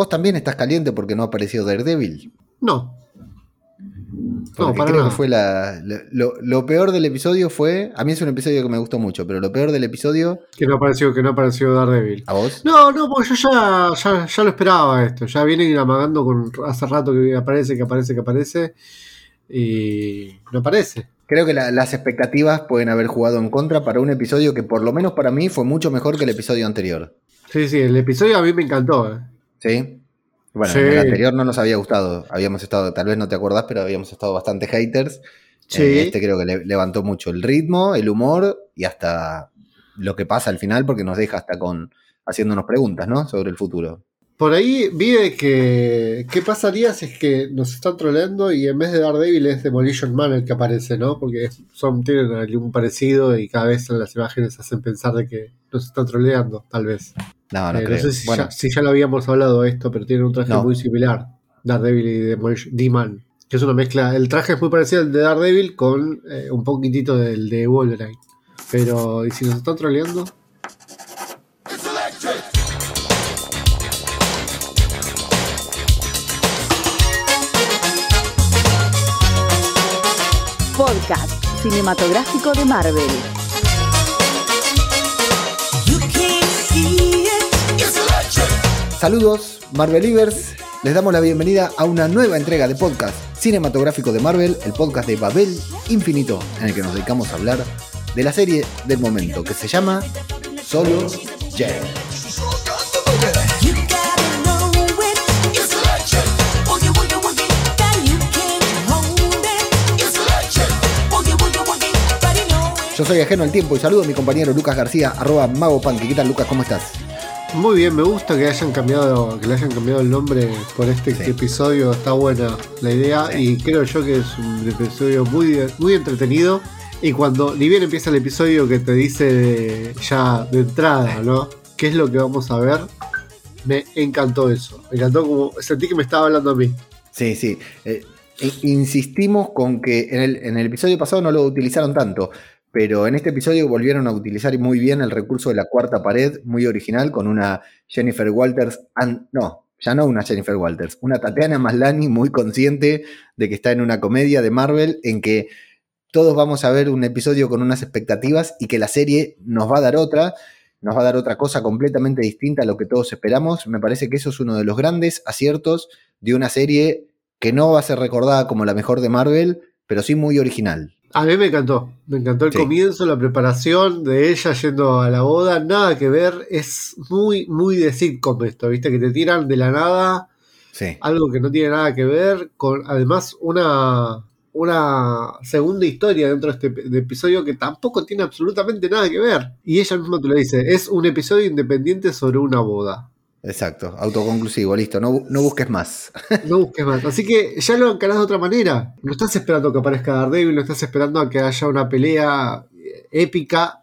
¿Vos también estás caliente porque no apareció Daredevil? No. Porque no, para creo nada. que fue la. Lo, lo peor del episodio fue. A mí es un episodio que me gustó mucho, pero lo peor del episodio. Que no apareció, que no apareció Daredevil. ¿A vos? No, no, porque yo ya, ya, ya lo esperaba esto. Ya vienen amagando con hace rato que aparece, que aparece, que aparece. Y no aparece. Creo que la- las expectativas pueden haber jugado en contra para un episodio que, por lo menos para mí, fue mucho mejor que el episodio anterior. Sí, sí, el episodio a mí me encantó. eh. ¿Sí? Bueno, Sí. en el anterior no nos había gustado. Habíamos estado, tal vez no te acordás, pero habíamos estado bastante haters. Sí. Eh, este creo que le- levantó mucho el ritmo, el humor y hasta lo que pasa al final, porque nos deja hasta con haciéndonos preguntas, ¿no? Sobre el futuro. Por ahí vi de que. ¿Qué pasaría si es que nos están troleando y en vez de Daredevil es Demolition Man el que aparece, ¿no? Porque son, tienen algún parecido y cada vez en las imágenes hacen pensar de que nos están troleando, tal vez. No, no Eh, creo. sé si, bueno, ya, si ya lo habíamos hablado esto, pero tiene un traje No. muy similar. Daredevil y Demolition- D-Man. Que es una mezcla. El traje es muy parecido al de Daredevil con eh, un poquitito del de Wolverine. Pero, ¿y si nos están troleando? Podcast cinematográfico de Marvel. Saludos, Marvelivers. Les damos la bienvenida a una nueva entrega de podcast cinematográfico de Marvel, el podcast de Babel Infinito, en el que nos dedicamos a hablar de la serie del momento que se llama Solo Jen. Yo soy ajeno al tiempo y saludo a mi compañero Lucas García, arroba Mago. ¿Qué tal, Lucas? ¿Cómo estás? Muy bien, me gusta que hayan cambiado, que le hayan cambiado el nombre por este Sí. episodio, está buena la idea Sí. y creo yo que es un episodio muy, muy entretenido y cuando ni bien empieza el episodio que te dice de- ya de entrada, ¿no? ¿Qué es lo que vamos a ver? Me encantó eso, me encantó como sentí que me estaba hablando a mí. Sí, sí. Eh, insistimos con que en el, en el episodio pasado no lo utilizaron tanto, pero en este episodio volvieron a utilizar muy bien el recurso de la cuarta pared, muy original, con una Jennifer Walters, no, ya no una Jennifer Walters, una Tatiana Maslany muy consciente de que está en una comedia de Marvel en que todos vamos a ver un episodio con unas expectativas y que la serie nos va a dar otra, nos va a dar otra cosa completamente distinta a lo que todos esperamos. Me parece que eso es uno de los grandes aciertos de una serie que no va a ser recordada como la mejor de Marvel, pero sí muy original. A mí me encantó, me encantó el Sí. comienzo, la preparación de ella yendo a la boda, nada que ver, es muy, muy de sitcom esto, viste, que te tiran de la nada Sí. algo que no tiene nada que ver, con además una, una segunda historia dentro de este de episodio que tampoco tiene absolutamente nada que ver. Y ella misma te lo dice, es un episodio independiente sobre una boda. Exacto, autoconclusivo, listo, no, no busques más. No busques más. Así que ya lo encarás de otra manera. No estás esperando que aparezca Daredevil, no estás esperando a que haya una pelea eh, épica.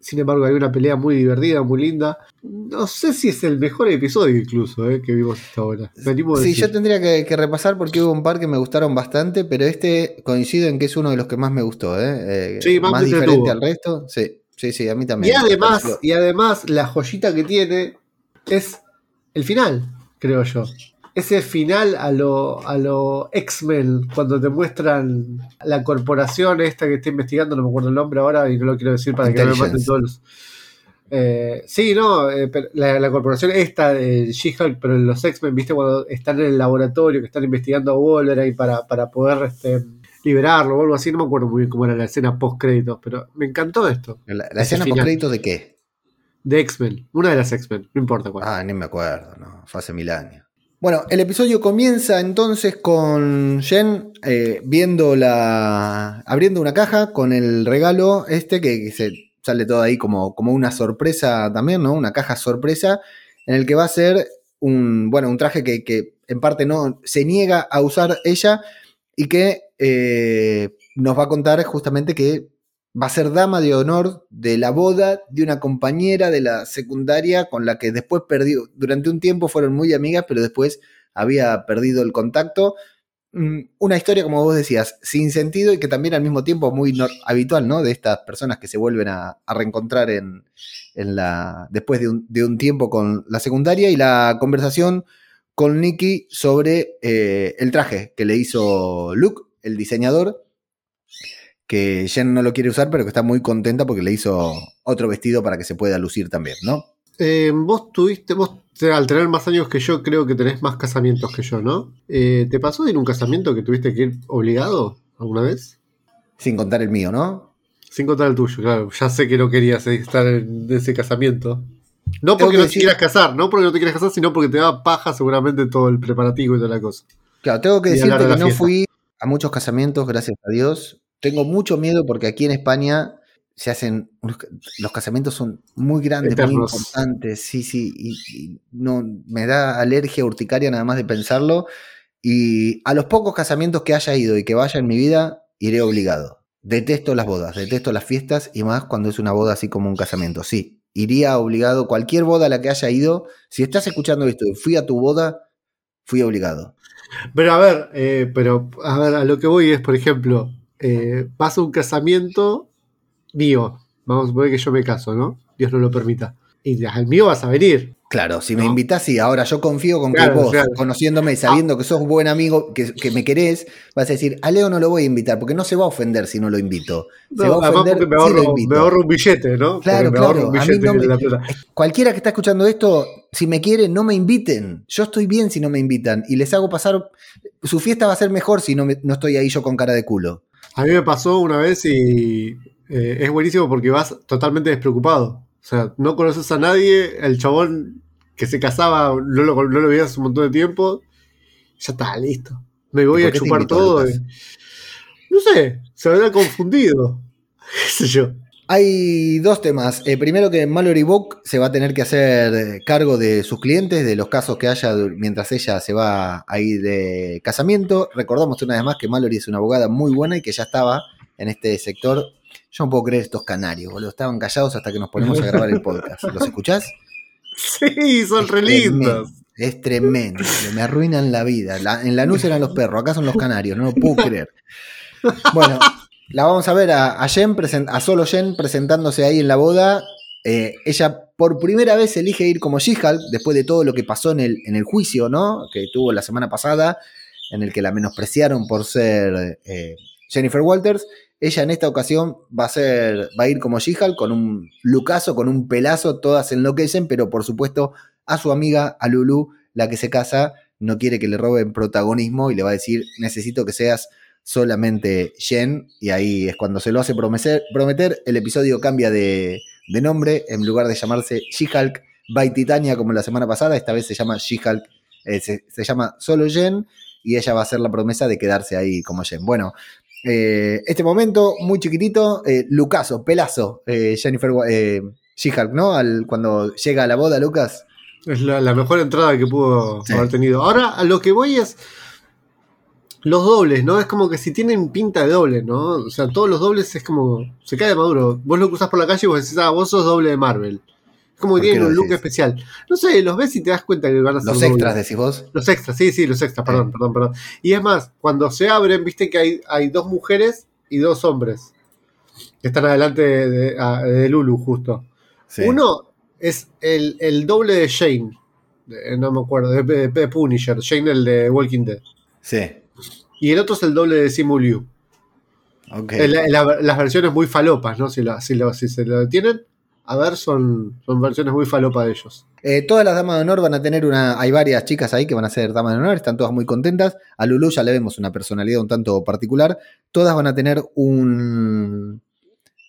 Sin embargo, hay una pelea muy divertida, muy linda. No sé si es el mejor episodio incluso eh, que vimos hasta ahora. Me animo a Sí, decir. yo tendría que, que repasar porque hubo un par que me gustaron bastante, pero este coincido en que es uno de los que más me gustó, ¿eh? Eh, Sí, más diferente al resto. Sí, sí, sí, a mí Y también. además, Pareció- y además, la joyita que tiene es el final, creo yo. Ese final a lo, a lo X-Men, cuando te muestran la corporación esta que está investigando, no me acuerdo el nombre ahora y no lo quiero decir para que no me maten todos los. Eh, sí, no, eh, pero la, la corporación esta de She-Hulk, pero los X-Men, viste, cuando están en el laboratorio, que están investigando a Wolverine para, para poder este, liberarlo o algo así, no me acuerdo muy bien cómo era la escena post-créditos, pero me encantó esto. ¿La, escena final. post créditos de qué? De X-Men, una de las X-Men, no importa cuál. Ah, ni me acuerdo, no, fue hace mil años. Bueno, el episodio comienza entonces con Jen eh, viendo la. abriendo una caja con el regalo este que, se sale todo ahí como, como una sorpresa también, ¿no? Una caja sorpresa en el que va a ser un. bueno, un traje que, que en parte no se niega a usar ella y que eh, nos va a contar justamente que va a ser dama de honor de la boda de una compañera de la secundaria con la que después perdió, durante un tiempo fueron muy amigas, pero después había perdido el contacto. Mm, Una historia, como vos decías, sin sentido y que también al mismo tiempo muy habitual, ¿no? De estas personas que se vuelven a, reencontrar en, en la, después de un, de un tiempo con la secundaria y la conversación con Nicky sobre eh, el traje que le hizo Luke, el diseñador, que Jen no lo quiere usar, pero que está muy contenta porque le hizo otro vestido para que se pueda lucir también, ¿no? Eh, vos tuviste, vos al tener más años que yo, creo que tenés más casamientos que yo, ¿no? Eh, ¿Te pasó de ir a un casamiento que tuviste que ir obligado alguna vez? Sin contar el mío, ¿no? Sin contar el tuyo, claro. Ya sé que no querías estar en ese casamiento. No porque no te quieras casar, no porque no te quieras casar, sino porque te da paja seguramente todo el preparativo y toda la cosa. Claro, tengo que decirte que no fui a muchos casamientos, gracias a Dios. Tengo mucho miedo porque aquí en España se hacen. Los casamientos son muy grandes, muy importantes. Sí, sí. Y, no, me da alergia urticaria nada más de pensarlo. Y a los pocos casamientos que haya ido y que vaya en mi vida, iré obligado. Detesto las bodas, detesto las fiestas y más cuando es una boda así como un casamiento. Sí, iría obligado. Cualquier boda a la que haya ido, si estás escuchando esto y fui a tu boda, fui obligado. Pero a ver, eh, pero a ver, a lo que voy es, por ejemplo, eh, vas a un casamiento mío, vamos a suponer que yo me caso, ¿no? Dios no lo permita. Y al mío vas a venir. Claro, si me invitas, sí, ahora yo confío con que vos, conociéndome y sabiendo que sos buen amigo, que, me querés, vas a decir, a Leo no lo voy a invitar, porque no se va a ofender si no lo invito. Se va a ofender me ahorro, me ahorro, un billete, ¿no? Claro, claro. cualquiera que está escuchando esto, si me quiere, no me inviten. Yo estoy bien si no me invitan. Y les hago pasar, su fiesta va a ser mejor si no, no estoy ahí yo con cara de culo. A mí me pasó una vez y eh, es buenísimo porque vas totalmente despreocupado. O sea, no conoces a nadie, el chabón que se casaba no lo, no lo veías un montón de tiempo, ya está, listo. Me voy a chupar todo. no sé, se habrá confundido. ¿Qué sé yo? Hay dos temas. Eh, primero que Mallory Book se va a tener que hacer cargo de sus clientes, de los casos que haya mientras ella se va a ir de casamiento. Recordamos una vez más que Mallory es una abogada muy buena y que ya estaba en este sector. Yo no puedo creer estos canarios, boludo. Estaban callados hasta que nos ponemos a grabar el podcast. ¿Los escuchás? Sí, son re lindos. Es tremendo, me arruinan la vida. en la luz eran los perros, acá son los canarios, no lo puedo creer. Bueno, la vamos a ver a, Jen, a solo Jen presentándose ahí en la boda. Eh, ella por primera vez elige ir como she después de todo lo que pasó en el, en el juicio, ¿no? Que tuvo la semana pasada, en el que la menospreciaron por ser eh, Jennifer Walters. Ella en esta ocasión va a ser, va a ir como she con un lucaso, con un pelazo, todas enloquecen, pero por supuesto a su amiga, a Lulu, la que se casa, no quiere que le roben protagonismo y le va a decir, necesito que seas solamente Jen, y ahí es cuando se lo hace prometer, el episodio cambia de, nombre, en lugar de llamarse She-Hulk by Titania como la semana pasada, esta vez se llama She-Hulk, eh, se, llama solo Jen, y ella va a hacer la promesa de quedarse ahí como Jen. Bueno, eh, este momento muy chiquitito, eh, Lucaso, pelazo, Jennifer She-Hulk, ¿no? Al, cuando llega a la boda, Lucas. Es la, mejor entrada que pudo haber tenido. Ahora, a lo que voy es los dobles, ¿no? Es como que si tienen pinta de doble, ¿no? O sea, todos los dobles es como. Se cae de maduro. Vos lo cruzás por la calle y vos decís, ah, vos sos doble de Marvel. Es como que tienen un look especial. No sé, los ves y te das cuenta que van a ser. Los extras, decís vos. Los extras, sí, sí, los extras, perdón, perdón, perdón. Y es más, cuando se abren, viste que hay, hay dos mujeres y dos hombres. Que están adelante de, Lulu, justo. Uno es el, doble de Shane. no me acuerdo, de, de Punisher. Shane, el de Walking Dead. Sí. Y el otro es el doble de Simu Liu. las versiones muy falopas, ¿no? Si, si, se lo tienen, a ver, son, son versiones muy falopas de ellos. Eh, todas las damas de honor van a tener una. Hay varias chicas ahí que van a ser damas de honor, están todas muy contentas. A Lulu ya le vemos una personalidad un tanto particular. Todas van a tener un,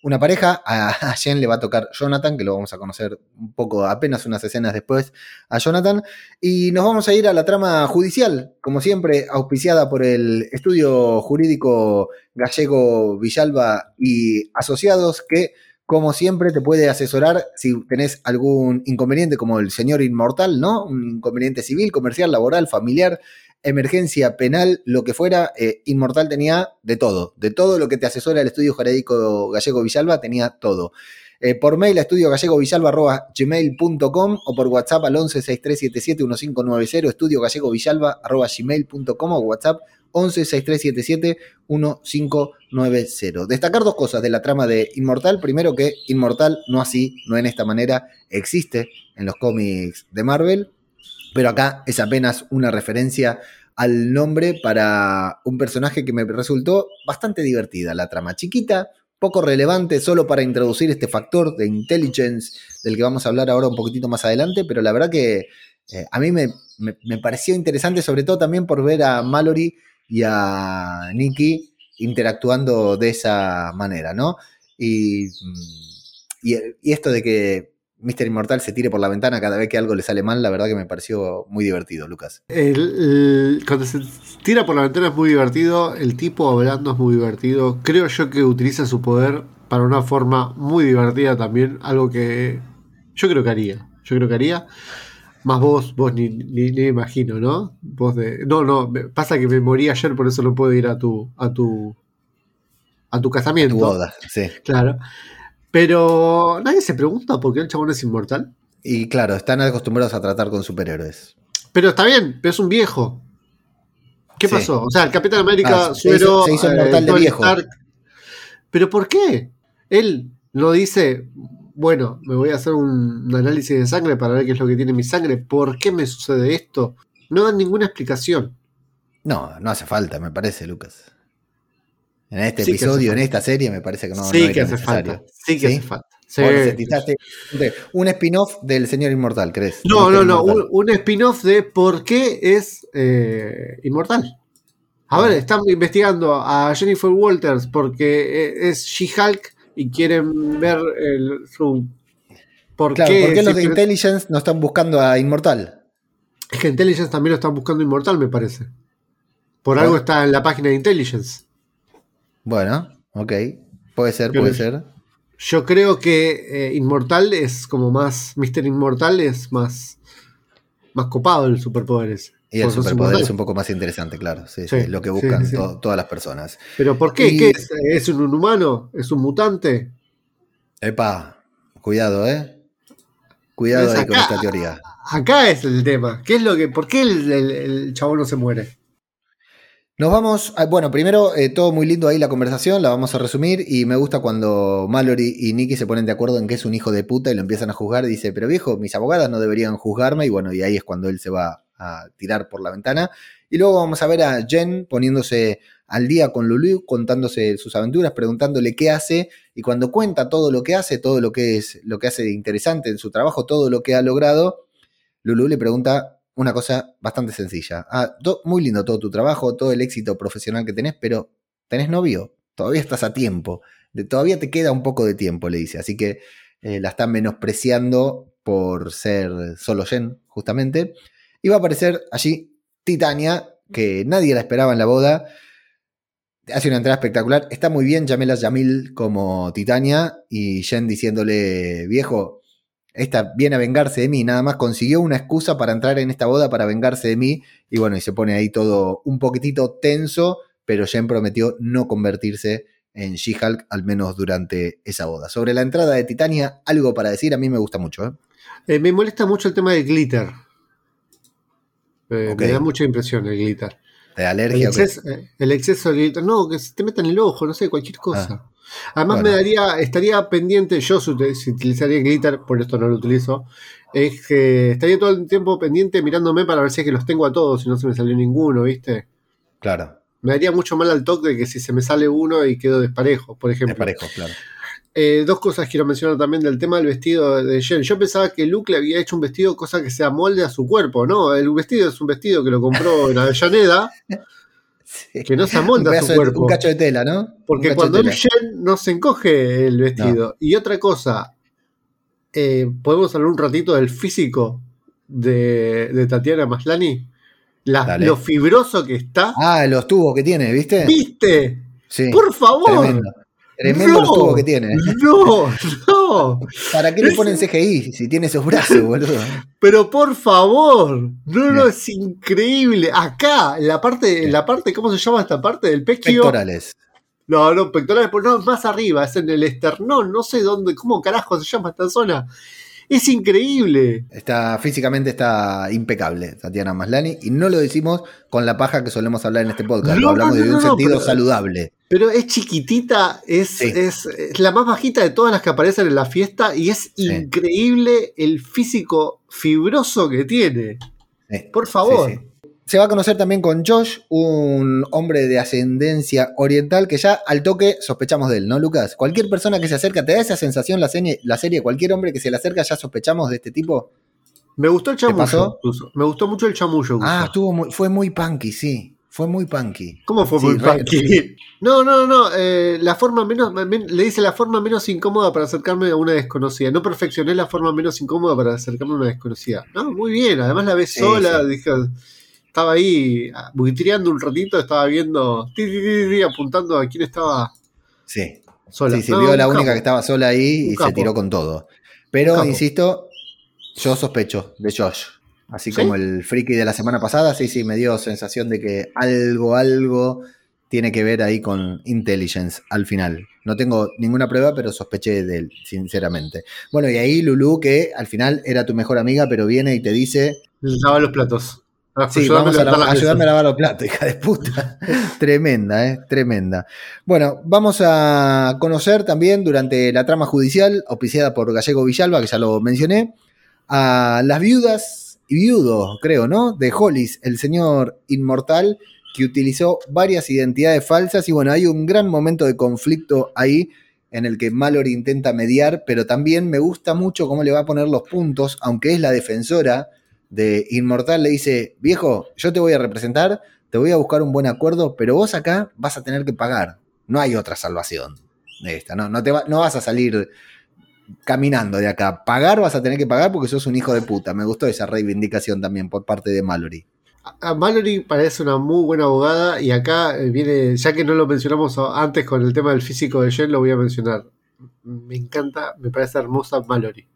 una pareja. A, Jen le va a tocar Jonathan, que lo vamos a conocer un poco, apenas unas escenas después, a Jonathan. Y nos vamos a ir a la trama judicial, como siempre, auspiciada por el estudio jurídico gallego Villalba y asociados, que como siempre te puede asesorar si tenés algún inconveniente como el señor inmortal, ¿no? Un inconveniente civil, comercial, laboral, familiar, emergencia penal, lo que fuera, eh, Inmortal tenía de todo. De todo lo que te asesora el estudio jurídico gallego Villalba, tenía todo. Eh, por mail a gmail.com o por WhatsApp al 1163771590, estudio gallego gmail.com o WhatsApp 1163771590. Destacar dos cosas de la trama de Inmortal. Primero que Inmortal no así, no en esta manera, existe en los cómics de Marvel. Pero acá es apenas una referencia al nombre para un personaje que me resultó bastante divertida. La trama chiquita, poco relevante, solo para introducir este factor de intelligence del que vamos a hablar ahora un poquitito más adelante, pero la verdad que eh, a mí me, me, pareció interesante, sobre todo también por ver a Mallory y a Nikki interactuando de esa manera, ¿no? Y, mm, y, y esto de que Mr. Inmortal se tire por la ventana cada vez que algo le sale mal, la verdad que me pareció muy divertido, Lucas. cuando se tira por la ventana es muy divertido, el tipo hablando es muy divertido. Creo yo que utiliza su poder para una forma muy divertida también, algo que yo creo que haría. Yo creo que haría. Más vos, vos ni, ni, me imagino, ¿no? Vos de. No, no, pasa que me morí ayer, por eso no puedo ir a tu. a tu. a tu casamiento. A tu boda, sí. Claro. Pero nadie se pregunta por qué el chabón es inmortal. Y claro, están acostumbrados a tratar con superhéroes. Pero está bien, pero es un viejo. ¿Qué pasó? O sea, el Capitán América ah, se, hizo, inmortal de viejo. Pero ¿por qué? Él no dice, bueno, me voy a hacer un análisis de sangre para ver qué es lo que tiene mi sangre. ¿Por qué me sucede esto? No dan ninguna explicación. No, no hace falta, me parece, Lucas. En este episodio, en esta serie, me parece que no, sí que hace falta. Sí que hace falta. un spin-off del Señor Inmortal, ¿crees? No, no, no. Un, spin-off de por qué es eh, inmortal. A ver, están investigando a Jennifer Walters porque eh, es She-Hulk y quieren ver el, su. ¿Por qué, los de Intelligence no están buscando a Inmortal? Es que Intelligence también lo están buscando Inmortal, me parece. Por algo está en la página de Intelligence. Bueno, ok. Puede ser, puede ser. Yo creo que eh, Inmortal es como más. Mr. Inmortal es más. Más copado el superpoder Y el superpoder es un poco más interesante, claro. Sí, sí, lo que buscan todas las personas. ¿Pero por qué? ¿Qué es? ¿Es un humano? ¿Es un mutante? Epa, cuidado, ¿eh? Cuidado ahí con esta teoría. Acá es el tema. ¿Qué es lo que, ¿Por qué el, el chabón no se muere? Nos vamos, bueno, primero eh, todo muy lindo ahí la conversación, la vamos a resumir y me gusta cuando Mallory y Nicky se ponen de acuerdo en que es un hijo de puta y lo empiezan a juzgar dice, pero viejo, mis abogadas no deberían juzgarme y bueno, y ahí es cuando él se va a tirar por la ventana. Y luego vamos a ver a Jen poniéndose al día con Lulu, contándose sus aventuras, preguntándole qué hace y cuando cuenta todo lo que hace, todo lo que es lo que hace de interesante en su trabajo, todo lo que ha logrado, Lulu le pregunta una cosa bastante sencilla. Ah, muy lindo todo tu trabajo, todo el éxito profesional que tenés, pero ¿tenés novio? Todavía estás a tiempo. todavía te queda un poco de tiempo, le dice. Así que eh, la están menospreciando por ser solo Jen, justamente. Y va a aparecer allí Titania, que nadie la esperaba en la boda. Hace una entrada espectacular. Está muy bien Yamela Yamil como Titania y Jen diciéndole, viejo, esta viene a vengarse de mí, nada más consiguió una excusa para entrar en esta boda para vengarse de mí y bueno, y se pone ahí todo un poquitito tenso, pero Jen prometió no convertirse en She-Hulk, al menos durante esa boda. Sobre la entrada de Titania, algo para decir, a mí me gusta mucho. ¿eh? Eh, me molesta mucho el tema del glitter. Eh, me da mucha impresión el glitter. ¿De alergia? El exceso, de glitter, no, que se te meta en el ojo, no sé, cualquier cosa. Ah. Además me daría, estaría pendiente, yo si, utilizaría glitter, por esto no lo utilizo, es que estaría todo el tiempo pendiente mirándome para ver si es que los tengo a todos y no se me salió ninguno, ¿viste? Claro. Me daría mucho mal al toque de que si se me sale uno y quedo desparejo, por ejemplo. Desparejo, claro. Eh, dos cosas quiero mencionar también del tema del vestido de Jen. Yo pensaba que Luke le había hecho un vestido, cosa que se amolde a su cuerpo, ¿no? El vestido es un vestido que lo compró en Avellaneda. Que no se amolda su cuerpo. un cacho de tela, ¿no? Porque cuando es Jen no se encoge el vestido. Y otra cosa, eh, ¿podemos hablar un ratito del físico de, Tatiana Maslani? lo fibroso que está. Ah, los tubos que tiene, ¿viste? ¿Viste? Sí. Por favor. Tremendo los tubos que tiene. No, no. ¿Para qué le ponen CGI si tiene esos brazos, boludo? Pero por favor, no, no, es increíble. Acá, en la parte, en la parte, ¿cómo se llama esta parte del pecho? Pectorales. No, no, pectorales, pues no, más arriba, es en el esternón, no sé dónde, cómo carajo se llama esta zona. Es increíble. Está, físicamente está impecable Tatiana Maslani y no lo decimos con la paja que solemos hablar en este podcast, lo hablamos de un sentido saludable. Pero es chiquitita, es, es, la más bajita de todas las que aparecen en la fiesta y es increíble el físico fibroso que tiene. Sí, Por favor. Se va a conocer también con Josh, un hombre de ascendencia oriental que ya al toque sospechamos de él, ¿no, Lucas? Cualquier persona que se acerca, ¿te da esa sensación la serie, la serie? Cualquier hombre que se le acerca ya sospechamos de este tipo. Me gustó el chamullo. Me gustó mucho el chamullo. Ah, estuvo muy- fue muy punky, sí. Fue muy punky. ¿Cómo fue Sí, muy punky? No, no, no. eh, la forma menos. men- le dice la forma menos incómoda para acercarme a una desconocida. No perfeccioné la forma menos incómoda para acercarme a una desconocida. No, muy bien. Además la ves Sí, sola. sí. Dije, estaba ahí ah, buitreando un ratito. Estaba viendo. ti, ti, ti, ti, apuntando a quién estaba Sí. sola. Sí, sí, No, vio a la única capo. que estaba sola ahí y se tiró con todo. Pero, insisto, yo sospecho de Josh. Así ¿Sí? como el friki de la semana pasada, sí, sí, me dio sensación de que algo, algo tiene que ver ahí con intelligence al final. No tengo ninguna prueba, pero sospeché de él, sinceramente. Bueno, y ahí Lulu, que al final era tu mejor amiga, pero viene y te dice, Lava los platos. Sí, vamos a, la- ayudarme a lavar los platos, hija de puta. tremenda, ¿eh? Tremenda. Bueno, vamos a conocer también durante la trama judicial, auspiciada por Gallego Villalba, que ya lo mencioné, a las viudas y viudos, creo, ¿no? De Hollis, el señor inmortal, que utilizó varias identidades falsas. Y bueno, hay un gran momento de conflicto ahí en el que Mallory intenta mediar, pero también me gusta mucho cómo le va a poner los puntos, aunque es la defensora de Inmortal, le dice, viejo, yo te voy a representar, te voy a buscar un buen acuerdo, pero vos acá vas a tener que pagar. No hay otra salvación de esta, no, no, te va- no vas a salir caminando de acá. Pagar vas a tener que pagar porque sos un hijo de puta. Me gustó esa reivindicación también por parte de Mallory. A Mallory parece una muy buena abogada y acá eh, viene, ya que no lo mencionamos antes con el tema del físico de Jen, lo voy a mencionar. Me encanta, me parece hermosa Mallory.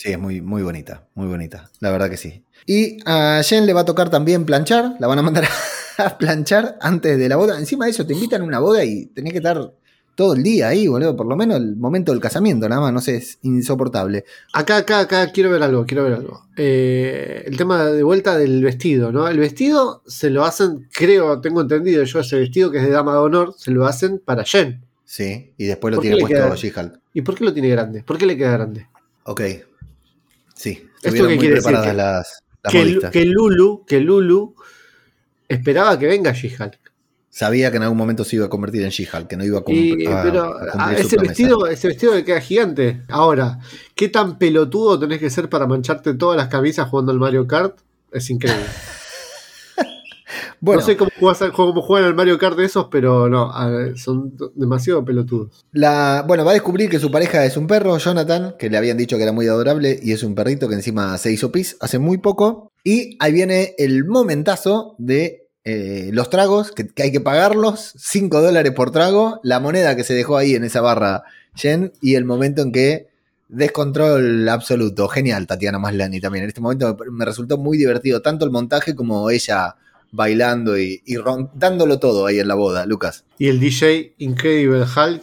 Sí, es muy, muy bonita, muy bonita, la verdad que sí. Y a Jen le va a tocar también planchar, la van a mandar a planchar antes de la boda. Encima de eso, te invitan a una boda y tenés que estar todo el día ahí, boludo, por lo menos el momento del casamiento, nada más, no sé, es insoportable. Acá, acá, acá, quiero ver algo, quiero ver algo. Eh, el tema de vuelta del vestido, ¿no? El vestido se lo hacen, creo, tengo entendido yo, ese vestido que es de dama de honor, se lo hacen para Jen. Sí, y después lo ¿Por qué tiene puesto? She-Hulk. ¿Y por qué lo tiene grande? ¿Por qué le queda grande? Ok. Sí, qué estuvieron muy quiere decir? Que- las, las Que, que Lulu, que Lulu esperaba que venga She-Hulk. Sabía que en algún momento se iba a convertir en She-Hulk, que no iba a, Y, a- pero a ah, ese vestido, ese vestido le queda gigante. Ahora, ¿qué tan pelotudo tenés que ser para mancharte todas las camisas jugando al Mario Kart? Es increíble. Bueno, no sé cómo, jugás al- cómo juegan al Mario Kart de esos, pero no, son demasiado pelotudos. La, bueno, va a descubrir que su pareja es un perro, Jonathan, que le habían dicho que era muy adorable, y es un perrito que encima se hizo pis hace muy poco. Y ahí viene el momentazo de eh, los tragos, que, que hay que pagarlos, 5 dólares por trago, la moneda que se dejó ahí en esa barra Jen, y el momento en que descontrol absoluto. Genial, Tatiana Maslany también. En este momento me, me resultó muy divertido, tanto el montaje como ella bailando y, y ron- dándolo todo ahí en la boda, Lucas. Y el DJ Incredible Hulk.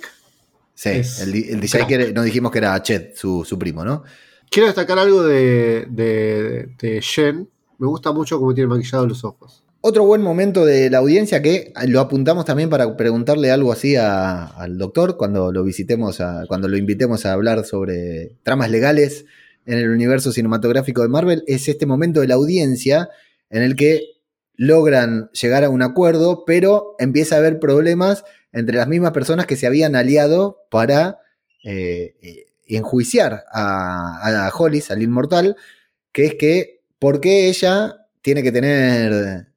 Sí, el, el DJ crack. que era- nos dijimos que era Chet, su, su primo, ¿no? Quiero destacar algo de, de, de Jen. Me gusta mucho cómo tiene maquillado los ojos. Otro buen momento de la audiencia que lo apuntamos también para preguntarle algo así a- al doctor cuando lo visitemos, a- cuando lo invitemos a hablar sobre tramas legales en el universo cinematográfico de Marvel, es este momento de la audiencia en el que logran llegar a un acuerdo, pero empieza a haber problemas entre las mismas personas que se habían aliado para eh, eh, enjuiciar a, Hollis, al inmortal, que es que, ¿por qué ella tiene que tener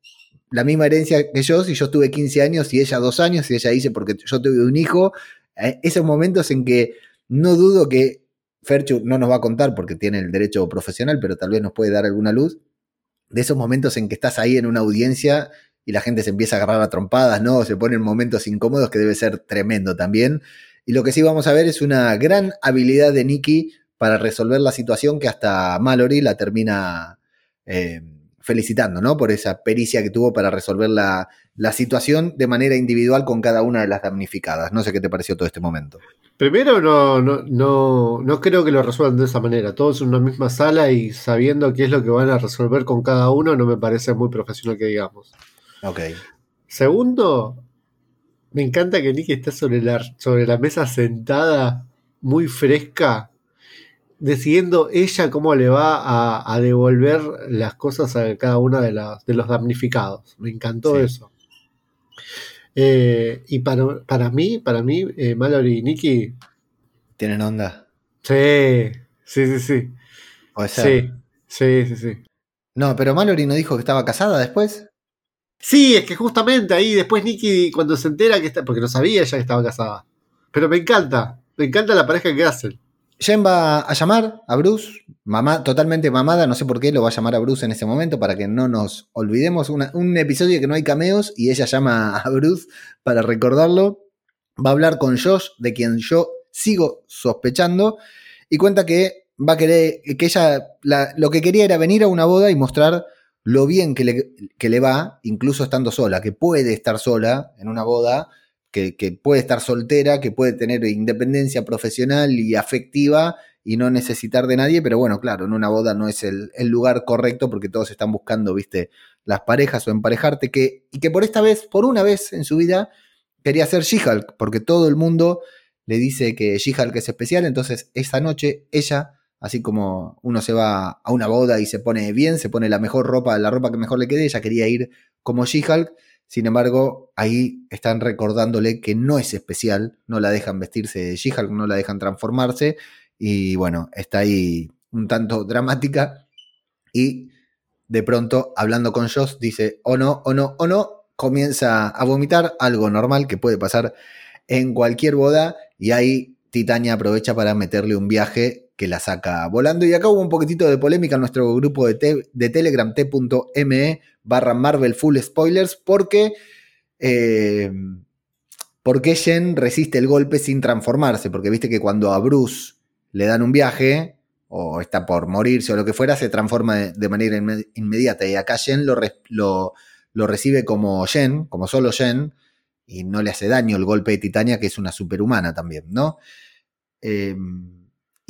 la misma herencia que yo si yo tuve 15 años y ella dos años y ella dice porque yo tuve un hijo? Eh, esos momentos en que no dudo que Ferchu no nos va a contar porque tiene el derecho profesional, pero tal vez nos puede dar alguna luz, de esos momentos en que estás ahí en una audiencia y la gente se empieza a agarrar a trompadas, ¿no? Se ponen momentos incómodos que debe ser tremendo también. Y lo que sí vamos a ver es una gran habilidad de Nicky para resolver la situación que hasta Mallory la termina eh, felicitando, ¿no? Por esa pericia que tuvo para resolver la, la situación de manera individual con cada una de las damnificadas. No sé qué te pareció todo este momento. Primero, no, no, no, no creo que lo resuelvan de esa manera. Todos en una misma sala y sabiendo qué es lo que van a resolver con cada uno, no me parece muy profesional que digamos. Ok. Segundo, me encanta que Nicky esté sobre la, sobre la mesa sentada, muy fresca, decidiendo ella cómo le va a, a devolver las cosas a cada una de, las, de los damnificados. Me encantó Sí. eso. Eh, y para, para mí, para mí, eh, Mallory y Nikki, ¿Tienen onda? sí, sí, sí, sí. Puede ser. Sí, sí, sí, sí. No, pero Mallory no dijo que estaba casada después. Sí, es que justamente ahí después Nikki cuando se entera que está, porque no sabía ya que estaba casada. Pero me encanta, me encanta la pareja que hacen. Jen va a llamar a Bruce, mamá, totalmente mamada, no sé por qué lo va a llamar a Bruce en ese momento para que no nos olvidemos. Un episodio que no hay cameos y ella llama a Bruce para recordarlo. Va a hablar con Josh, de quien yo sigo sospechando, y cuenta que va a querer, que ella la- lo que quería era venir a una boda y mostrar lo bien que le, que le va, incluso estando sola, que puede estar sola en una boda, que, que puede estar soltera, que puede tener independencia profesional y afectiva y no necesitar de nadie, pero bueno, claro, en una boda no es el, lugar correcto porque todos están buscando, viste, las parejas o emparejarte, que, y que por esta vez, por una vez en su vida, quería ser She-Hulk, porque todo el mundo le dice que She-Hulk es especial, entonces esa noche ella, así como uno se va a una boda y se pone bien, se pone la mejor ropa, la ropa que mejor le quede, ella quería ir como She-Hulk, sin embargo, ahí están recordándole que no es especial, no la dejan vestirse de She-Hulk, no la dejan transformarse, y bueno, está ahí un tanto dramática, y de pronto, hablando con Joss, dice, o no, o no, o no, comienza a vomitar, algo normal que puede pasar en cualquier boda, y ahí Titania aprovecha para meterle un viaje que la saca volando. Y acá hubo un poquitito de polémica en nuestro grupo de, te- de Telegram, t.me barra Marvel Full Spoilers, porque, eh, porque Jen resiste el golpe sin transformarse, porque viste que cuando a Bruce le dan un viaje, o está por morirse o lo que fuera, se transforma de, manera inme- inmediata. Y acá Jen lo, lo, lo recibe como Jen, como solo Jen, y no le hace daño el golpe de Titania, que es una superhumana también, ¿no? Eh,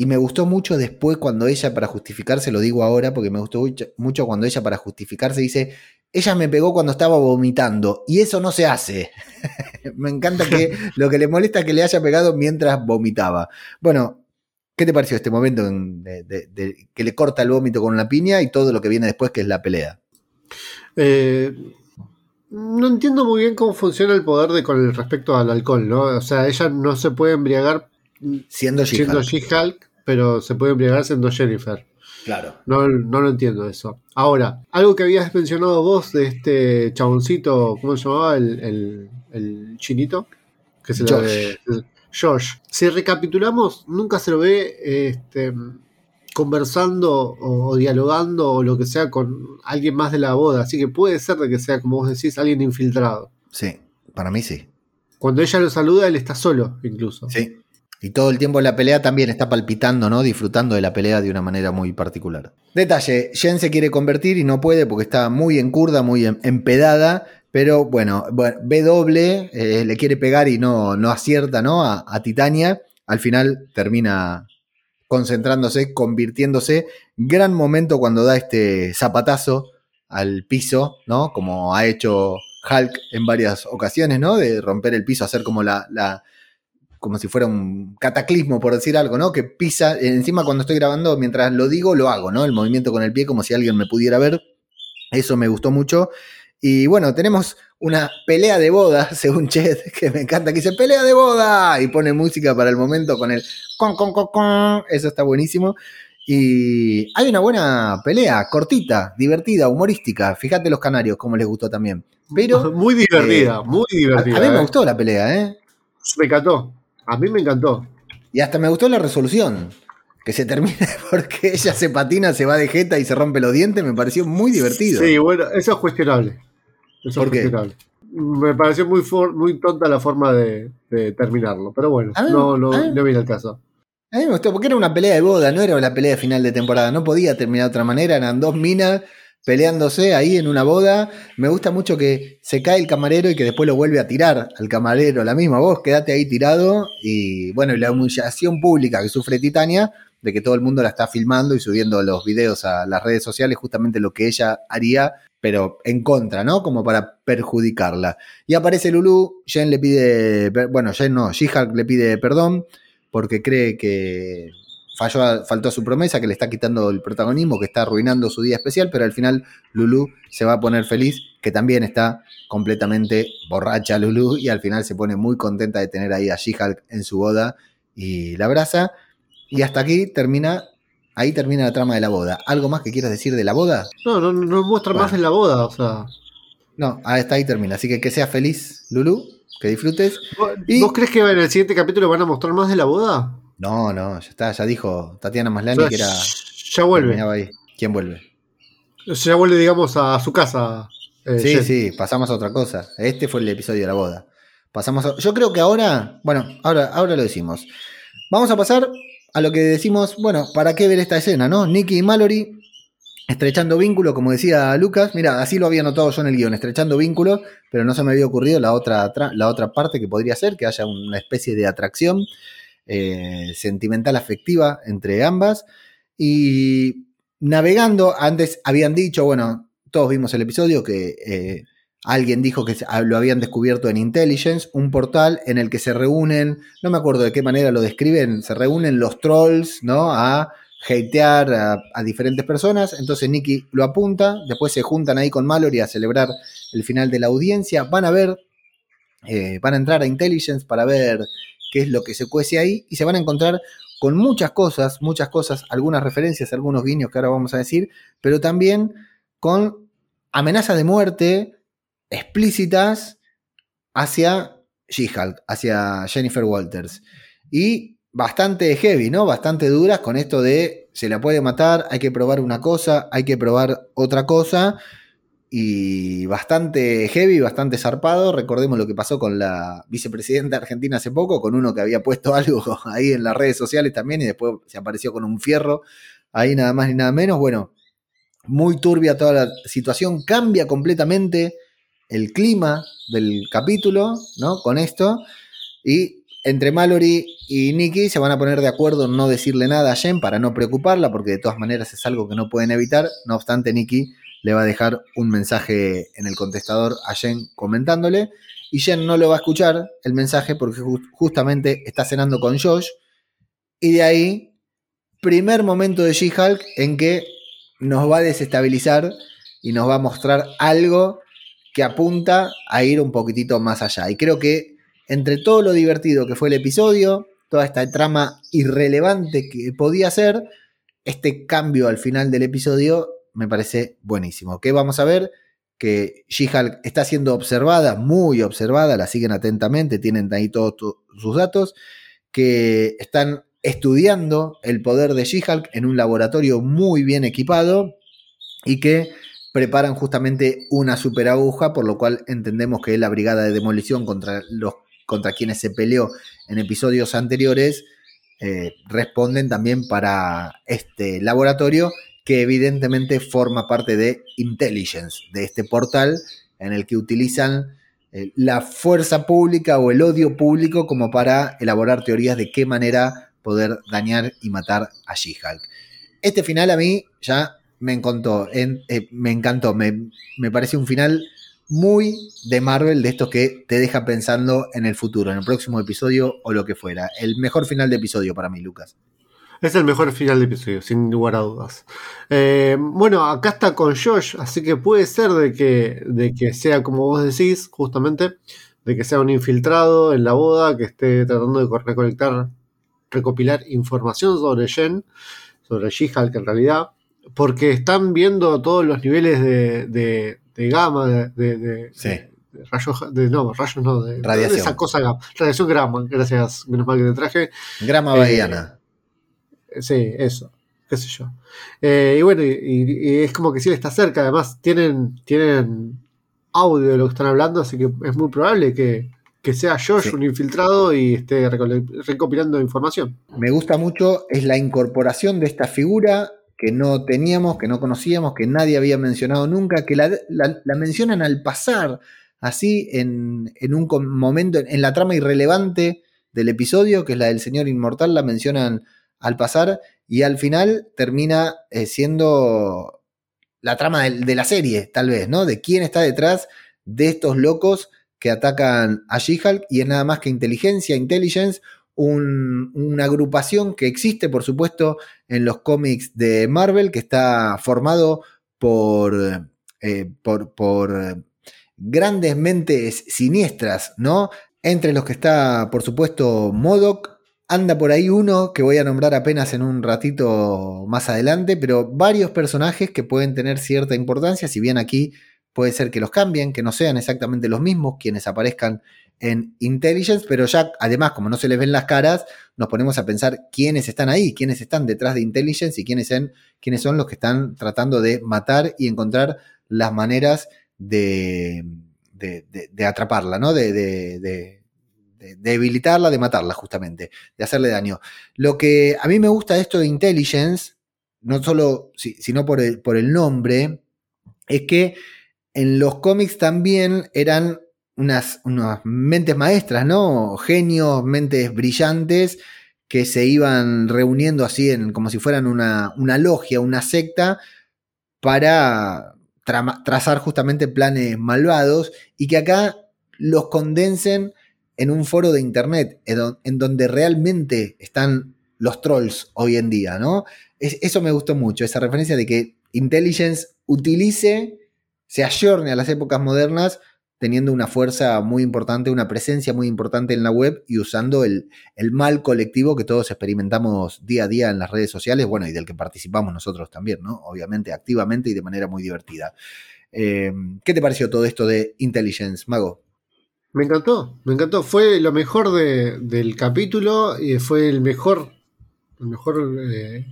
y me gustó mucho después cuando ella, para justificarse, lo digo ahora porque me gustó mucho- cuando ella, para justificarse, dice: Ella me pegó cuando estaba vomitando, y eso no se hace. me encanta que lo que le molesta es que le haya pegado mientras vomitaba. Bueno, ¿qué te pareció este momento en- de- de- de- que le corta el vómito con una piña y todo lo que viene después, que es la pelea? Eh, no entiendo muy bien cómo funciona el poder de con respecto al alcohol, ¿no? O sea, ella no se puede embriagar siendo She-Hulk. Pero se puede embriagar siendo Jennifer. Claro. No, no lo entiendo eso. Ahora, algo que habías mencionado vos de este chaboncito, ¿cómo se llamaba? El, el- el chinito. Que se Josh. de- Josh. Si recapitulamos, nunca se lo ve este, conversando o, o dialogando o lo que sea con alguien más de la boda. Así que puede ser de que sea, como vos decís, alguien infiltrado. Sí, para mí sí. Cuando ella lo saluda, él está solo, incluso. Sí. Y todo el tiempo la pelea también está palpitando, ¿no? Disfrutando de la pelea de una manera muy particular. Detalle, Jen se quiere convertir y no puede porque está muy encurda, muy em- empedada, pero bueno, B doble, eh, le quiere pegar y no, no acierta, ¿no? A, a Titania. Al final termina concentrándose, convirtiéndose. Gran momento cuando da este zapatazo al piso, ¿no? Como ha hecho Hulk en varias ocasiones, ¿no? De romper el piso, hacer como la, la como si fuera un cataclismo, por decir algo, ¿no? Que pisa, encima cuando estoy grabando, mientras lo digo, lo hago, ¿no? El movimiento con el pie, como si alguien me pudiera ver. Eso me gustó mucho. Y bueno, tenemos una pelea de boda, según Chet, que me encanta, que dice pelea de boda y pone música para el momento con el con, con, con, con. Eso está buenísimo. Y hay una buena pelea, cortita, divertida, humorística. Fíjate los canarios, como les gustó también. Pero muy divertida, eh, muy divertida. a mí me ¿eh? gustó la pelea, ¿eh? Me encantó. A mí me encantó. Y hasta me gustó la resolución. Que se termine porque ella se patina, se va de jeta y se rompe los dientes. Me pareció muy divertido. Sí, bueno, eso es cuestionable. Eso ¿Por es qué? cuestionable. Me pareció muy, for- muy tonta la forma de, de terminarlo. Pero bueno, no, no, no viene al caso. A mí me gustó porque era una pelea de boda, no era la pelea de final de temporada. No podía terminar de otra manera. Eran dos minas peleándose ahí en una boda. Me gusta mucho que se cae el camarero y que después lo vuelve a tirar al camarero. La misma voz, quédate ahí tirado. Y bueno, y la humillación pública que sufre Titania de que todo el mundo la está filmando y subiendo los videos a las redes sociales, justamente lo que ella haría, pero en contra, ¿no? Como para perjudicarla. Y aparece Lulu, Jen le pide, bueno, Jen no, She-Hulk le pide perdón porque cree que falló, faltó a su promesa, que le está quitando el protagonismo, que está arruinando su día especial, pero al final Lulu se va a poner feliz, que también está completamente borracha Lulu y al final se pone muy contenta de tener ahí a She-Hulk en su boda y la abraza. Y hasta aquí termina, ahí termina la trama de la boda. ¿Algo más que quieras decir de la boda? No, no, no muestra más en la boda, o sea. No, hasta ahí termina. Así que que seas feliz, Lulu, que disfrutes. ¿Vos, Y- vos crees que en el siguiente capítulo van a mostrar más de la boda? No, no, ya está, ya dijo Tatiana O sea, que era. ya vuelve. ahí. ¿Quién vuelve? Ya vuelve, digamos, a su casa. eh, Sí, Jen. sí, pasamos a otra cosa. Este fue el episodio de la boda. Pasamos a- Yo creo que ahora, bueno, ahora, ahora lo decimos. Vamos a pasar a lo que decimos, bueno, ¿para qué ver esta escena, no? Nicky y Mallory estrechando vínculo, como decía Lucas. Mira, así lo había notado yo en el guion, estrechando vínculo, pero no se me había ocurrido la otra, tra- la otra parte que podría ser, que haya una especie de atracción eh, sentimental afectiva entre ambas. Y navegando, antes habían dicho, bueno, todos vimos el episodio que eh, alguien dijo que ah, lo habían descubierto en Intelligence, un portal en el que se reúnen, no me acuerdo de qué manera lo describen, se reúnen los trolls, ¿no? A hatear a, a diferentes personas. Entonces Nicky lo apunta, después se juntan ahí con Mallory a celebrar el final de la audiencia. Van a ver, eh, van a entrar a Intelligence para ver qué es lo que se cuece ahí y se van a encontrar con muchas cosas, muchas cosas, algunas referencias, algunos guiños que ahora vamos a decir, pero también con amenazas de muerte explícitas hacia She-Hulk, hacia Jennifer Walters. Y bastante heavy, ¿no? Bastante duras con esto de se la puede matar, hay que probar una cosa, hay que probar otra cosa. Y bastante heavy, bastante zarpado. Recordemos lo que pasó con la vicepresidenta argentina hace poco, con uno que había puesto algo ahí en las redes sociales también y después se apareció con un fierro ahí nada más ni nada menos. Bueno, muy turbia toda la situación, cambia completamente el clima del capítulo, ¿no? Con esto. Y entre Mallory y Nikki se van a poner de acuerdo en no decirle nada a Jen para no preocuparla, porque de todas maneras es algo que no pueden evitar. No obstante, Nikki le va a dejar un mensaje en el contestador a Jen comentándole. Y Jen no lo va a escuchar el mensaje porque ju- justamente está cenando con Josh. Y de ahí, primer momento de She-Hulk en que nos va a desestabilizar y nos va a mostrar algo que apunta a ir un poquitito más allá. Y creo que entre todo lo divertido que fue el episodio, toda esta trama irrelevante que podía ser, este cambio al final del episodio me parece buenísimo. ¿Qué vamos a ver? Que She-Hulk está siendo observada, muy observada, la siguen atentamente, tienen ahí todos sus datos, que están estudiando el poder de She-Hulk en un laboratorio muy bien equipado y que preparan justamente una super aguja, por lo cual entendemos que la brigada de demolición contra, los, contra quienes se peleó en episodios anteriores eh, responden también para este laboratorio que evidentemente forma parte de Intelligence, de este portal en el que utilizan eh, la fuerza pública o el odio público como para elaborar teorías de qué manera poder dañar y matar a She-Hulk. Este final a mí ya me encantó, en- eh, me encantó, me, me pareció un final muy de Marvel, de estos que te deja pensando en el futuro, en el próximo episodio o lo que fuera. El mejor final de episodio para mí, Lucas. Es el mejor final de episodio, sin lugar a dudas. Eh, bueno, acá está con Josh, así que puede ser de que, de que sea como vos decís, justamente, de que sea un infiltrado en la boda, que esté tratando de recolectar, recopilar información sobre Jen, sobre She-Hulk en realidad, porque están viendo todos los niveles de, de, de gamma, de, de- Sí. rayos, de, no, rayos no, de, Radiación. de esa cosa radiación gamma, gracias, menos mal que te traje. Grama Eh, Bahiana. Sí, eso, qué sé yo. Eh, y bueno, y, y- y es como que sí está cerca, además tienen, tienen audio de lo que están hablando, así que es muy probable que, que sea Josh Sí. un infiltrado y esté recopilando información. Me gusta mucho es la incorporación de esta figura que no teníamos, que no conocíamos, que nadie había mencionado nunca, que la, la- la mencionan al pasar, así en, en un momento, en la trama irrelevante del episodio, que es la del Señor Inmortal, la mencionan al pasar y al final termina eh, siendo la trama de, la serie, tal vez, ¿no? De quién está detrás de estos locos que atacan a She-Hulk y es nada más que inteligencia, intelligence, un- una agrupación que existe, por supuesto, en los cómics de Marvel, que está formado por, eh, por grandes mentes siniestras, ¿no? Entre los que está, por supuesto, Modoc. Anda por ahí uno que voy a nombrar apenas en un ratito más adelante, pero varios personajes que pueden tener cierta importancia, si bien aquí puede ser que los cambien, que no sean exactamente los mismos quienes aparezcan en Intelligence, pero ya además, como no se les ven las caras, nos ponemos a pensar quiénes están ahí, quiénes están detrás de Intelligence y quiénes, en- quiénes son los que están tratando de matar y encontrar las maneras de, de, de- de atraparla, ¿no? De, de- de- de debilitarla, de matarla justamente, de hacerle daño. Lo que a mí me gusta de esto de Intelligence, no solo, si- sino por el, nombre, es que en los cómics también eran unas, unas mentes maestras, ¿no? Genios, mentes brillantes que se iban reuniendo así en, como si fueran una, una logia, una secta, para trazar justamente planes malvados y que acá los condensen en un foro de internet, en don- en donde realmente están los trolls hoy en día, ¿no? Es- eso me gustó mucho, esa referencia de que Intelligence utilice, se ayorne a las épocas modernas, teniendo una fuerza muy importante, una presencia muy importante en la web y usando el, el mal colectivo que todos experimentamos día a día en las redes sociales, bueno, y del que participamos nosotros también, ¿no? Obviamente, activamente y de manera muy divertida. Eh, ¿Qué te pareció todo esto de Intelligence, Mago? Me encantó, me encantó. Fue lo mejor de- del capítulo y fue el mejor, el mejor eh,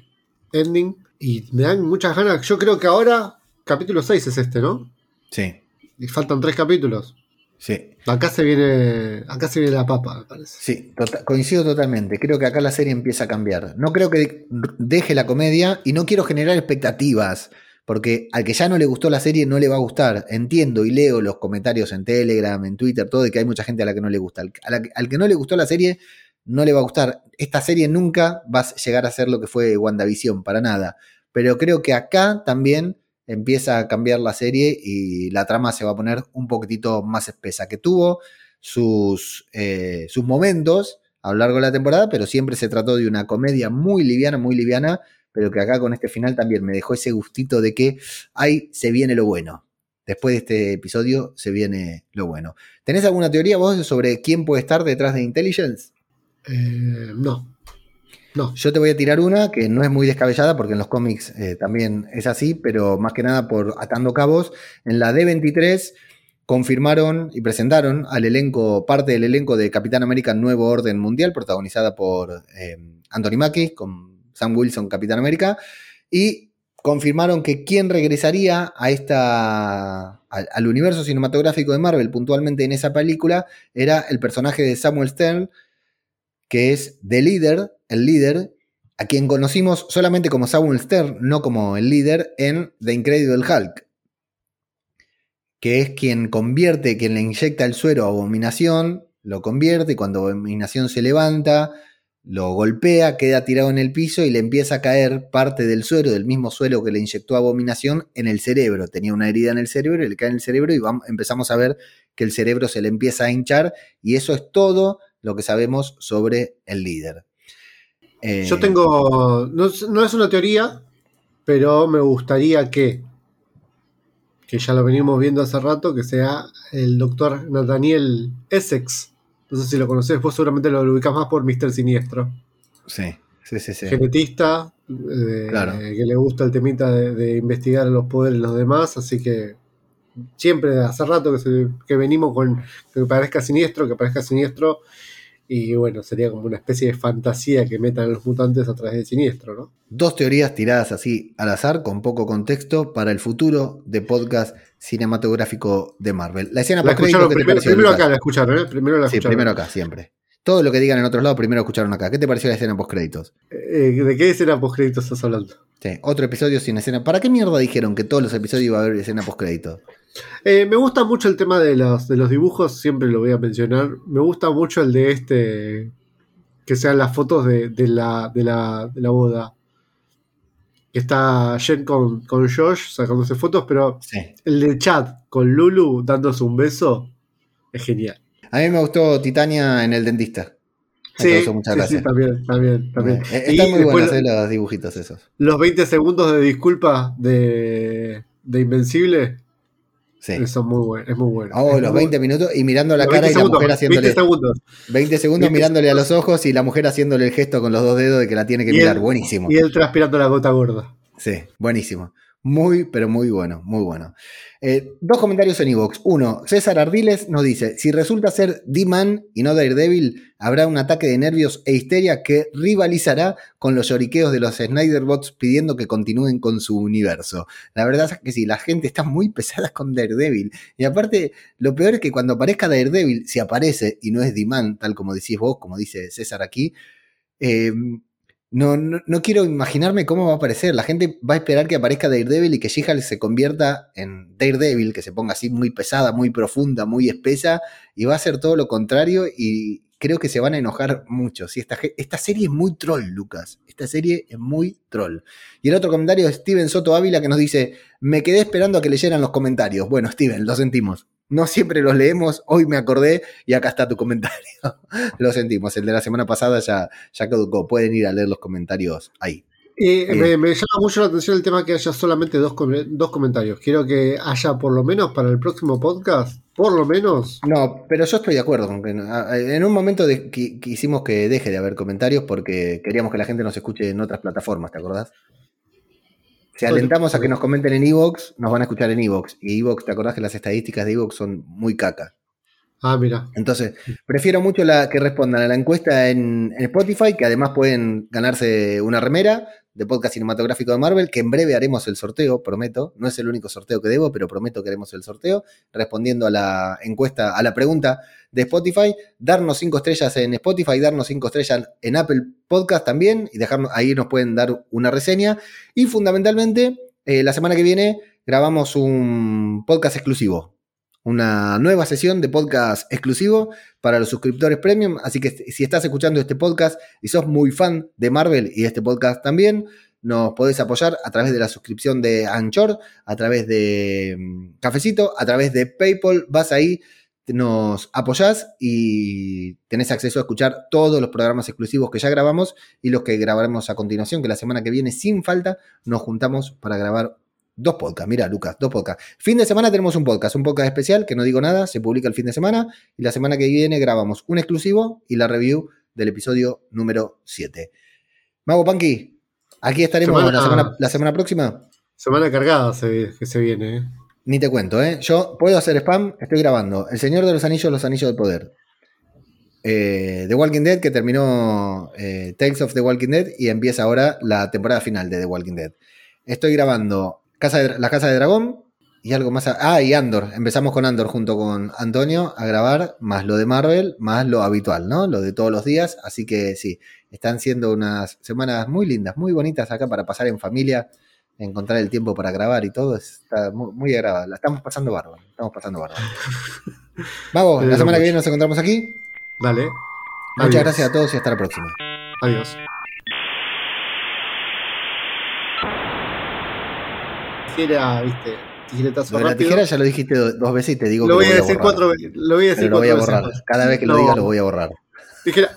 ending. Y me dan muchas ganas. Yo creo que ahora, capítulo 6 es este, ¿no? Sí, Y faltan tres capítulos. sí. Acá se viene, acá se viene la papa, me parece. Sí, tota- coincido totalmente. Creo que acá la serie empieza a cambiar. No creo que deje la comedia y no quiero generar expectativas, porque al que ya no le gustó la serie no le va a gustar. Entiendo y leo los comentarios en Telegram, en Twitter, todo, de que hay mucha gente a la que no le gusta. Al, que no le gustó la serie no le va a gustar. Esta serie nunca va a llegar a ser lo que fue WandaVision, para nada. Pero creo que acá también empieza a cambiar la serie y la trama se va a poner un poquitito más espesa, que tuvo sus, eh, sus momentos a lo largo de la temporada, pero siempre se trató de una comedia muy liviana, muy liviana, pero que acá con este final también me dejó ese gustito de que ahí se viene lo bueno. Después de este episodio se viene lo bueno. ¿Tenés alguna teoría vos sobre quién puede estar detrás de Intelligence? Eh, no. No. Yo te voy a tirar una que no es muy descabellada porque en los cómics eh, también es así, pero más que nada por atando cabos. En la D23 confirmaron y presentaron al elenco, parte del elenco de Capitán América Nuevo Orden Mundial, protagonizada por eh, Anthony Mackie, con Sam Wilson, Capitán América, y confirmaron que quien regresaría a esta, al, universo cinematográfico de Marvel, puntualmente en esa película, era el personaje de Samuel Stern, que es The Leader, el líder, a quien conocimos solamente como Samuel Stern, no como el líder, en The Incredible Hulk, que es quien convierte, quien le inyecta el suero a Abominación, lo convierte cuando Abominación se levanta, lo golpea, queda tirado en el piso y le empieza a caer parte del suero, del mismo suelo que le inyectó Abominación, en el cerebro. Tenía una herida en el cerebro y le cae en el cerebro y vamos, empezamos a ver que el cerebro se le empieza a hinchar y eso es todo lo que sabemos sobre el líder. Eh, Yo tengo. No, es- no es una teoría, pero me gustaría que. Que ya lo venimos viendo hace rato, que sea el doctor Nathaniel Essex. No sé si lo conocés, vos seguramente lo ubicás más por Mr. Siniestro. Sí, sí, sí. sí. Genetista, eh, Claro. que le gusta el temita de, de investigar los poderes de los demás, así que siempre hace rato que, se- que venimos con que parezca siniestro, que parezca siniestro, y bueno, sería como una especie de fantasía que metan a los mutantes a través de siniestro, ¿no? Dos teorías tiradas así al azar, con poco contexto, para el futuro de podcast cinematográfico de Marvel. La escena La post escucharon ¿qué te primero, pareció, primero acá, la escucharon, ¿eh? Primero la Sí, escucharon. primero acá, siempre. Todo lo que digan en otros lados, primero escucharon acá. ¿Qué te pareció la escena post créditos? Eh, ¿De qué escena post estás hablando? Sí, otro episodio sin escena. ¿Para qué mierda dijeron que todos los episodios iba a haber escena post créditos? Eh, me gusta mucho el tema de los, de los dibujos, siempre lo voy a mencionar. Me gusta mucho el de este, que sean las fotos de, de la, de, la, de la boda. Que está Jen con, con Josh sacándose fotos, pero Sí. el de Chad con Lulu dándose un beso es genial. A mí me gustó Titania en el dentista. Sí, causó mucha sí, gracia. sí, también, también, también. Eh, Y Están muy buenos eh, los dibujitos esos. Los 20 segundos de disculpa de, de Invencible Sí. son muy buenos, es muy bueno. Oh, Es los muy 20 minutos y mirando la Los cara 20 y la segundos, mujer 20 haciéndole 20, segundos. segundos 20 mirándole a los ojos y la mujer haciéndole el gesto con los dos dedos de que la tiene que Y mirar. buenísimo. Y él transpirando la gota gorda. Sí, buenísimo. Muy, pero muy bueno, muy bueno. Eh, dos comentarios en Evox. Uno, César Ardiles nos dice: Si resulta ser D-Man y no Daredevil, habrá un ataque de nervios e histeria que rivalizará con los lloriqueos de los Snyderbots pidiendo que continúen con su universo. La verdad es que sí, la gente está muy pesada con Daredevil. Y aparte, lo peor es que cuando aparezca Daredevil, si aparece y no es D-Man, tal como decís vos, como dice César aquí, eh, no, no, no quiero imaginarme cómo va a aparecer. La gente va a esperar que aparezca Daredevil y que She-Hulk se convierta en Daredevil, que se ponga así muy pesada, muy profunda, muy espesa, y va a ser todo lo contrario y creo que se van a enojar mucho. Sí, esta, esta serie es muy troll, Lucas. Esta serie es muy troll. Y el otro comentario es Steven Soto Ávila que nos dice, me quedé esperando a que leyeran los comentarios. Bueno, Steven, lo sentimos. No siempre los leemos, hoy me acordé y acá está tu comentario. lo sentimos, el de la semana pasada ya, ya caducó. Pueden ir a leer los comentarios ahí. Y Bien. me, me llama mucho la atención el tema que haya solamente dos, com- dos comentarios. Quiero que haya por lo menos para el próximo podcast, por lo menos. No, pero yo estoy de acuerdo con que en un momento de- qui- quisimos que deje de haber comentarios porque queríamos que la gente nos escuche en otras plataformas, ¿te acordás? Si alentamos a que nos comenten en Evox, nos van a escuchar en Evox. Y Evox, ¿te acordás que las estadísticas de Evox son muy caca? Ah, mira. Entonces, prefiero mucho la que respondan a la encuesta en, Spotify, que además pueden ganarse una remera de podcast cinematográfico de Marvel, que en breve haremos el sorteo, prometo. No es el único sorteo que debo, pero prometo que haremos el sorteo, respondiendo a la encuesta, a la pregunta de Spotify, darnos cinco estrellas en Spotify, darnos cinco estrellas en Apple Podcast también, y dejarnos, ahí nos pueden dar una reseña. Y fundamentalmente, eh, la semana que viene grabamos un podcast exclusivo una nueva sesión de podcast exclusivo para los suscriptores premium. Así que si estás escuchando este podcast y sos muy fan de Marvel y de este podcast también, nos podés apoyar a través de la suscripción de Anchor, a través de mm, Cafecito, a través de PayPal. Vas ahí, nos apoyás y tenés acceso a escuchar todos los programas exclusivos que ya grabamos y los que grabaremos a continuación, que la semana que viene sin falta nos juntamos para grabar Dos podcasts, mira, Lucas, dos podcasts. Fin de semana tenemos un podcast, un podcast especial que no digo nada, se publica el fin de semana y la semana que viene grabamos un exclusivo y la review del episodio número 7. Mago Panky, aquí estaremos Semana- la, semana, la semana próxima. Semana cargada se, que se viene. ¿eh? Ni te cuento, ¿eh? Yo puedo hacer spam, estoy grabando El Señor de los Anillos, Los Anillos del Poder. Eh, The Walking Dead, que terminó eh, Tales of the Walking Dead y empieza ahora la temporada final de The Walking Dead. Estoy grabando Casa de- La Casa de Dragón y algo más. a- ah, y Andor. Empezamos con Andor junto con Antonio a grabar, más lo de Marvel, más lo habitual, ¿no? Lo de todos los días. Así que sí, están siendo unas semanas muy lindas, muy bonitas acá para pasar en familia encontrar el tiempo para grabar y todo, está muy, muy agradable. La estamos pasando bárbaro. Estamos pasando bárbaro. Vamos, la semana que viene nos encontramos aquí. Dale. Muchas Adiós. gracias a todos y hasta la próxima. Adiós. Tijera, viste, tijeretazo Lo de la rápido. tijera ya lo dijiste do- dos veces y te digo lo que voy a decir borrar. cuatro veces. Lo voy a decir lo voy a cuatro borrar. veces. Cada vez que lo No. diga lo voy a borrar. Tijera,